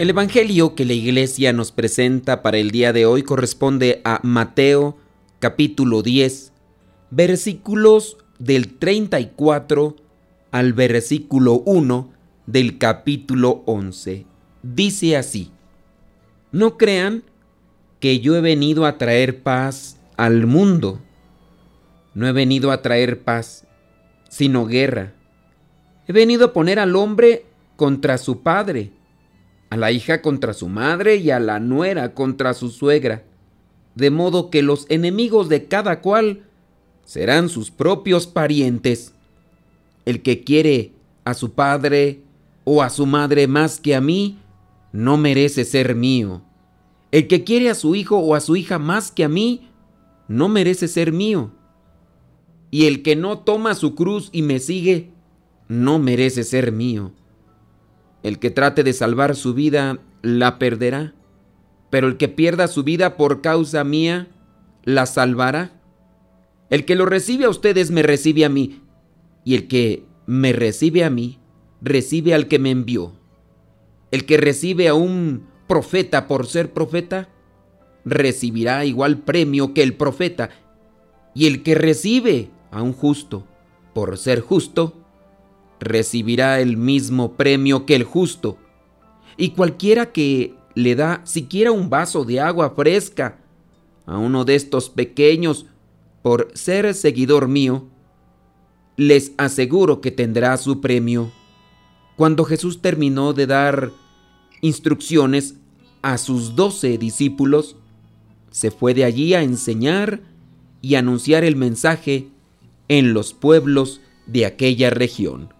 El Evangelio que la iglesia nos presenta para el día de hoy corresponde a Mateo capítulo 10, versículos del 34 al versículo 1 del capítulo 11. Dice así, no crean que yo he venido a traer paz al mundo. No he venido a traer paz, sino guerra. He venido a poner al hombre contra su padre a la hija contra su madre y a la nuera contra su suegra, de modo que los enemigos de cada cual serán sus propios parientes. El que quiere a su padre o a su madre más que a mí, no merece ser mío. El que quiere a su hijo o a su hija más que a mí, no merece ser mío. Y el que no toma su cruz y me sigue, no merece ser mío. El que trate de salvar su vida la perderá, pero el que pierda su vida por causa mía la salvará. El que lo recibe a ustedes me recibe a mí, y el que me recibe a mí recibe al que me envió. El que recibe a un profeta por ser profeta, recibirá igual premio que el profeta, y el que recibe a un justo por ser justo, recibirá el mismo premio que el justo. Y cualquiera que le da siquiera un vaso de agua fresca a uno de estos pequeños por ser seguidor mío, les aseguro que tendrá su premio. Cuando Jesús terminó de dar instrucciones a sus doce discípulos, se fue de allí a enseñar y anunciar el mensaje en los pueblos de aquella región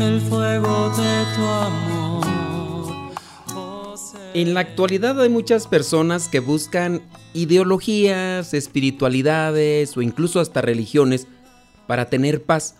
el fuego de tu amor. En la actualidad hay muchas personas que buscan ideologías, espiritualidades o incluso hasta religiones para tener paz,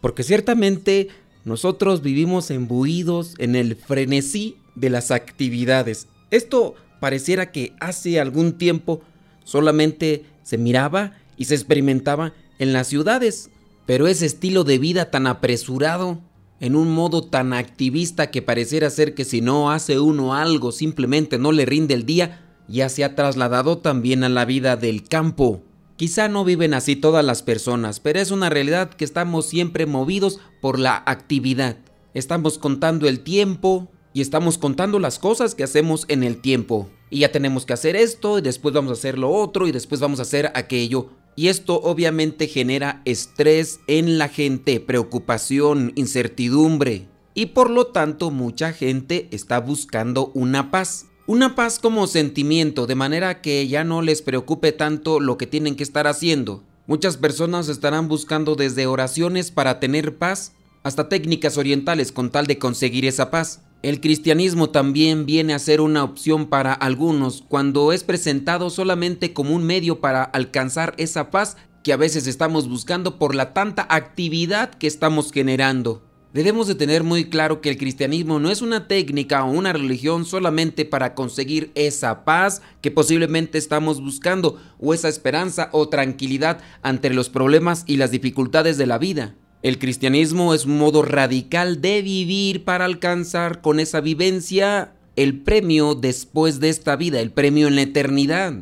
porque ciertamente nosotros vivimos embuidos en el frenesí de las actividades. Esto pareciera que hace algún tiempo solamente se miraba y se experimentaba en las ciudades, pero ese estilo de vida tan apresurado, en un modo tan activista que pareciera ser que si no hace uno algo simplemente no le rinde el día, ya se ha trasladado también a la vida del campo. Quizá no viven así todas las personas, pero es una realidad que estamos siempre movidos por la actividad. Estamos contando el tiempo y estamos contando las cosas que hacemos en el tiempo. Y ya tenemos que hacer esto y después vamos a hacer lo otro y después vamos a hacer aquello. Y esto obviamente genera estrés en la gente, preocupación, incertidumbre. Y por lo tanto mucha gente está buscando una paz. Una paz como sentimiento, de manera que ya no les preocupe tanto lo que tienen que estar haciendo. Muchas personas estarán buscando desde oraciones para tener paz hasta técnicas orientales con tal de conseguir esa paz. El cristianismo también viene a ser una opción para algunos cuando es presentado solamente como un medio para alcanzar esa paz que a veces estamos buscando por la tanta actividad que estamos generando. Debemos de tener muy claro que el cristianismo no es una técnica o una religión solamente para conseguir esa paz que posiblemente estamos buscando o esa esperanza o tranquilidad ante los problemas y las dificultades de la vida. El cristianismo es un modo radical de vivir para alcanzar con esa vivencia el premio después de esta vida, el premio en la eternidad.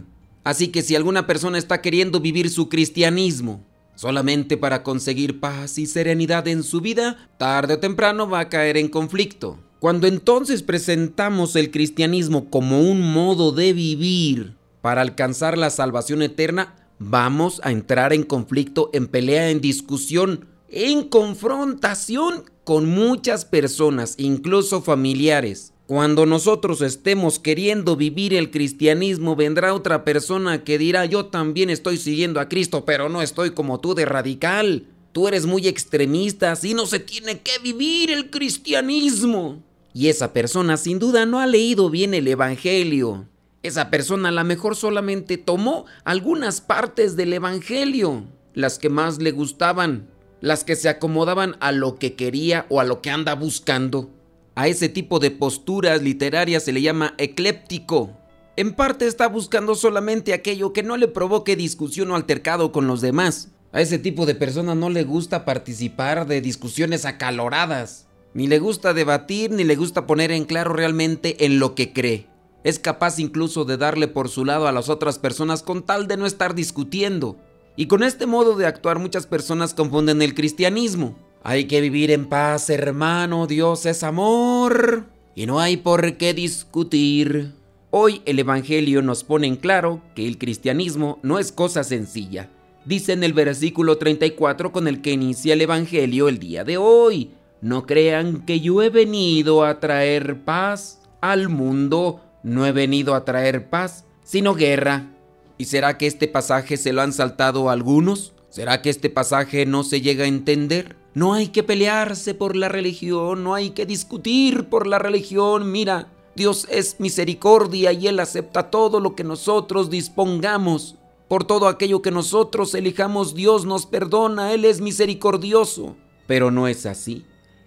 Así que si alguna persona está queriendo vivir su cristianismo solamente para conseguir paz y serenidad en su vida, tarde o temprano va a caer en conflicto. Cuando entonces presentamos el cristianismo como un modo de vivir para alcanzar la salvación eterna, vamos a entrar en conflicto, en pelea, en discusión, en confrontación con muchas personas, incluso familiares. Cuando nosotros estemos queriendo vivir el cristianismo, vendrá otra persona que dirá, yo también estoy siguiendo a Cristo, pero no estoy como tú de radical. Tú eres muy extremista, así no se tiene que vivir el cristianismo. Y esa persona sin duda no ha leído bien el Evangelio. Esa persona a lo mejor solamente tomó algunas partes del Evangelio, las que más le gustaban, las que se acomodaban a lo que quería o a lo que anda buscando. A ese tipo de posturas literarias se le llama ecléptico. En parte está buscando solamente aquello que no le provoque discusión o altercado con los demás. A ese tipo de persona no le gusta participar de discusiones acaloradas. Ni le gusta debatir, ni le gusta poner en claro realmente en lo que cree. Es capaz incluso de darle por su lado a las otras personas con tal de no estar discutiendo. Y con este modo de actuar muchas personas confunden el cristianismo. Hay que vivir en paz, hermano, Dios es amor y no hay por qué discutir. Hoy el Evangelio nos pone en claro que el cristianismo no es cosa sencilla. Dice en el versículo 34 con el que inicia el Evangelio el día de hoy. No crean que yo he venido a traer paz al mundo. No he venido a traer paz, sino guerra. ¿Y será que este pasaje se lo han saltado algunos? ¿Será que este pasaje no se llega a entender? No hay que pelearse por la religión, no hay que discutir por la religión. Mira, Dios es misericordia y Él acepta todo lo que nosotros dispongamos. Por todo aquello que nosotros elijamos, Dios nos perdona, Él es misericordioso. Pero no es así.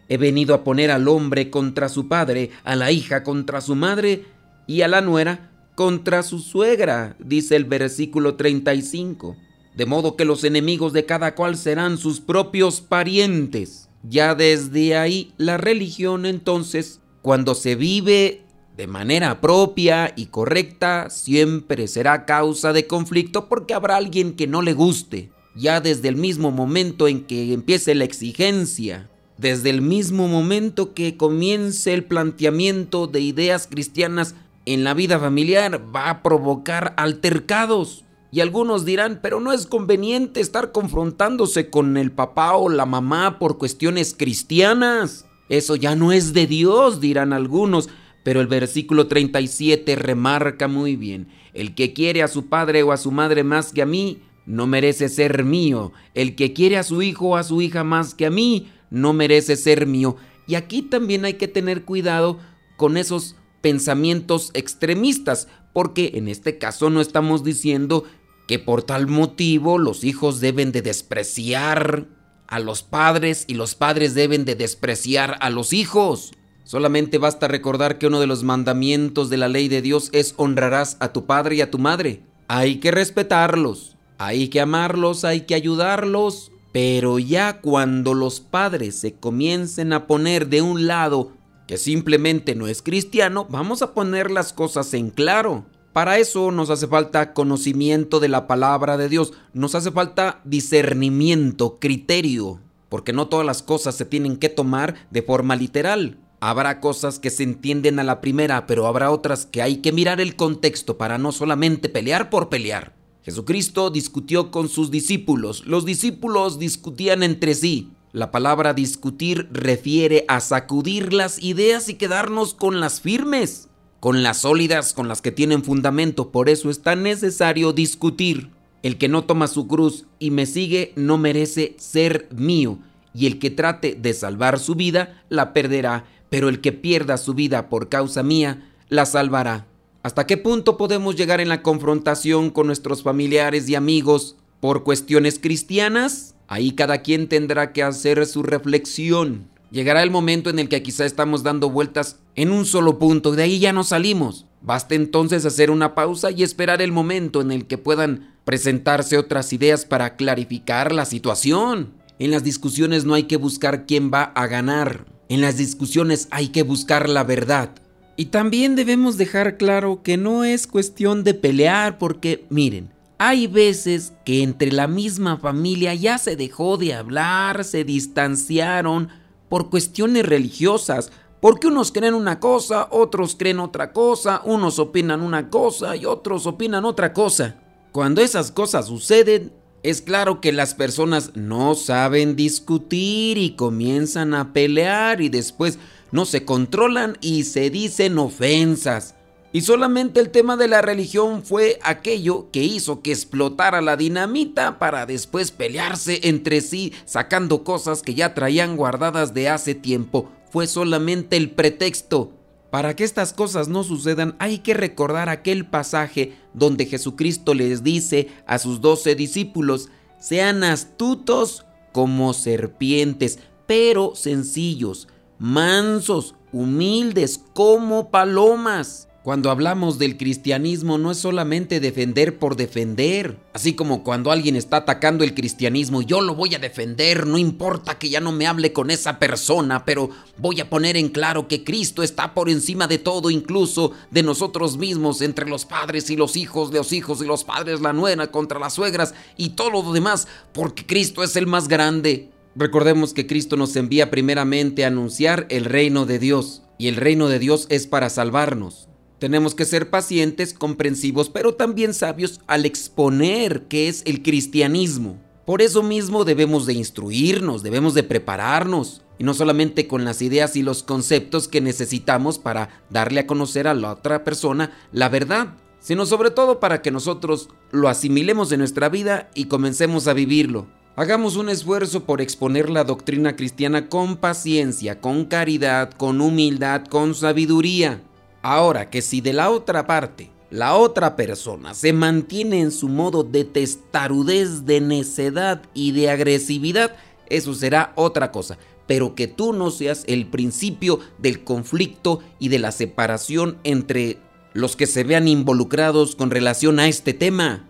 He venido a poner al hombre contra su padre, a la hija contra su madre y a la nuera contra su suegra, dice el versículo 35 de modo que los enemigos de cada cual serán sus propios parientes. Ya desde ahí la religión entonces, cuando se vive de manera propia y correcta, siempre será causa de conflicto porque habrá alguien que no le guste. Ya desde el mismo momento en que empiece la exigencia, desde el mismo momento que comience el planteamiento de ideas cristianas en la vida familiar, va a provocar altercados. Y algunos dirán, pero no es conveniente estar confrontándose con el papá o la mamá por cuestiones cristianas. Eso ya no es de Dios, dirán algunos. Pero el versículo 37 remarca muy bien, el que quiere a su padre o a su madre más que a mí, no merece ser mío. El que quiere a su hijo o a su hija más que a mí, no merece ser mío. Y aquí también hay que tener cuidado con esos pensamientos extremistas, porque en este caso no estamos diciendo que por tal motivo los hijos deben de despreciar a los padres y los padres deben de despreciar a los hijos. Solamente basta recordar que uno de los mandamientos de la ley de Dios es honrarás a tu padre y a tu madre. Hay que respetarlos, hay que amarlos, hay que ayudarlos, pero ya cuando los padres se comiencen a poner de un lado que simplemente no es cristiano, vamos a poner las cosas en claro. Para eso nos hace falta conocimiento de la palabra de Dios, nos hace falta discernimiento, criterio, porque no todas las cosas se tienen que tomar de forma literal. Habrá cosas que se entienden a la primera, pero habrá otras que hay que mirar el contexto para no solamente pelear por pelear. Jesucristo discutió con sus discípulos, los discípulos discutían entre sí. La palabra discutir refiere a sacudir las ideas y quedarnos con las firmes con las sólidas, con las que tienen fundamento. Por eso es tan necesario discutir. El que no toma su cruz y me sigue no merece ser mío, y el que trate de salvar su vida la perderá, pero el que pierda su vida por causa mía la salvará. ¿Hasta qué punto podemos llegar en la confrontación con nuestros familiares y amigos por cuestiones cristianas? Ahí cada quien tendrá que hacer su reflexión. Llegará el momento en el que quizá estamos dando vueltas en un solo punto de ahí ya no salimos. Basta entonces hacer una pausa y esperar el momento en el que puedan presentarse otras ideas para clarificar la situación. En las discusiones no hay que buscar quién va a ganar. En las discusiones hay que buscar la verdad. Y también debemos dejar claro que no es cuestión de pelear porque, miren, hay veces que entre la misma familia ya se dejó de hablar, se distanciaron por cuestiones religiosas, porque unos creen una cosa, otros creen otra cosa, unos opinan una cosa y otros opinan otra cosa. Cuando esas cosas suceden, es claro que las personas no saben discutir y comienzan a pelear y después no se controlan y se dicen ofensas. Y solamente el tema de la religión fue aquello que hizo que explotara la dinamita para después pelearse entre sí sacando cosas que ya traían guardadas de hace tiempo. Fue solamente el pretexto. Para que estas cosas no sucedan hay que recordar aquel pasaje donde Jesucristo les dice a sus doce discípulos, sean astutos como serpientes, pero sencillos mansos, humildes como palomas. Cuando hablamos del cristianismo no es solamente defender por defender, así como cuando alguien está atacando el cristianismo, yo lo voy a defender, no importa que ya no me hable con esa persona, pero voy a poner en claro que Cristo está por encima de todo, incluso de nosotros mismos, entre los padres y los hijos, de los hijos y los padres, la nuera contra las suegras y todo lo demás, porque Cristo es el más grande. Recordemos que Cristo nos envía primeramente a anunciar el reino de Dios, y el reino de Dios es para salvarnos. Tenemos que ser pacientes, comprensivos, pero también sabios al exponer qué es el cristianismo. Por eso mismo debemos de instruirnos, debemos de prepararnos, y no solamente con las ideas y los conceptos que necesitamos para darle a conocer a la otra persona la verdad, sino sobre todo para que nosotros lo asimilemos en nuestra vida y comencemos a vivirlo. Hagamos un esfuerzo por exponer la doctrina cristiana con paciencia, con caridad, con humildad, con sabiduría. Ahora que si de la otra parte, la otra persona se mantiene en su modo de testarudez, de necedad y de agresividad, eso será otra cosa. Pero que tú no seas el principio del conflicto y de la separación entre los que se vean involucrados con relación a este tema.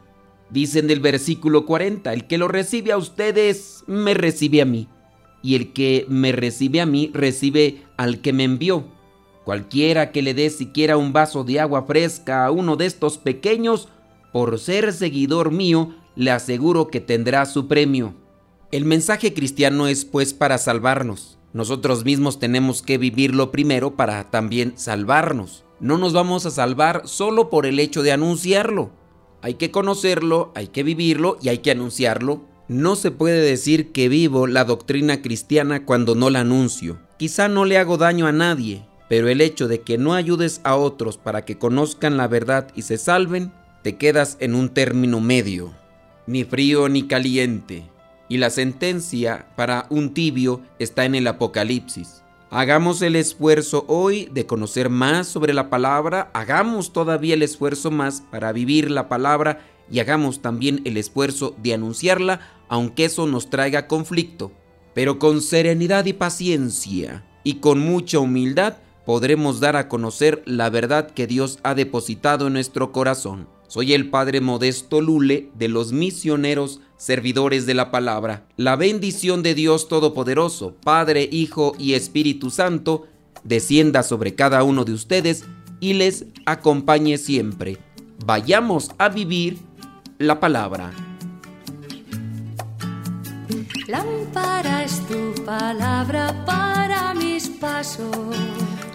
Dicen del versículo 40, el que lo recibe a ustedes, me recibe a mí. Y el que me recibe a mí, recibe al que me envió. Cualquiera que le dé siquiera un vaso de agua fresca a uno de estos pequeños, por ser seguidor mío, le aseguro que tendrá su premio. El mensaje cristiano es pues para salvarnos. Nosotros mismos tenemos que vivirlo primero para también salvarnos. No nos vamos a salvar solo por el hecho de anunciarlo. Hay que conocerlo, hay que vivirlo y hay que anunciarlo. No se puede decir que vivo la doctrina cristiana cuando no la anuncio. Quizá no le hago daño a nadie, pero el hecho de que no ayudes a otros para que conozcan la verdad y se salven, te quedas en un término medio, ni frío ni caliente. Y la sentencia para un tibio está en el Apocalipsis. Hagamos el esfuerzo hoy de conocer más sobre la palabra, hagamos todavía el esfuerzo más para vivir la palabra y hagamos también el esfuerzo de anunciarla, aunque eso nos traiga conflicto. Pero con serenidad y paciencia y con mucha humildad podremos dar a conocer la verdad que Dios ha depositado en nuestro corazón. Soy el Padre Modesto Lule de los misioneros servidores de la palabra. La bendición de Dios Todopoderoso, Padre, Hijo y Espíritu Santo, descienda sobre cada uno de ustedes y les acompañe siempre. Vayamos a vivir la palabra. Lámpara es tu palabra para mis pasos,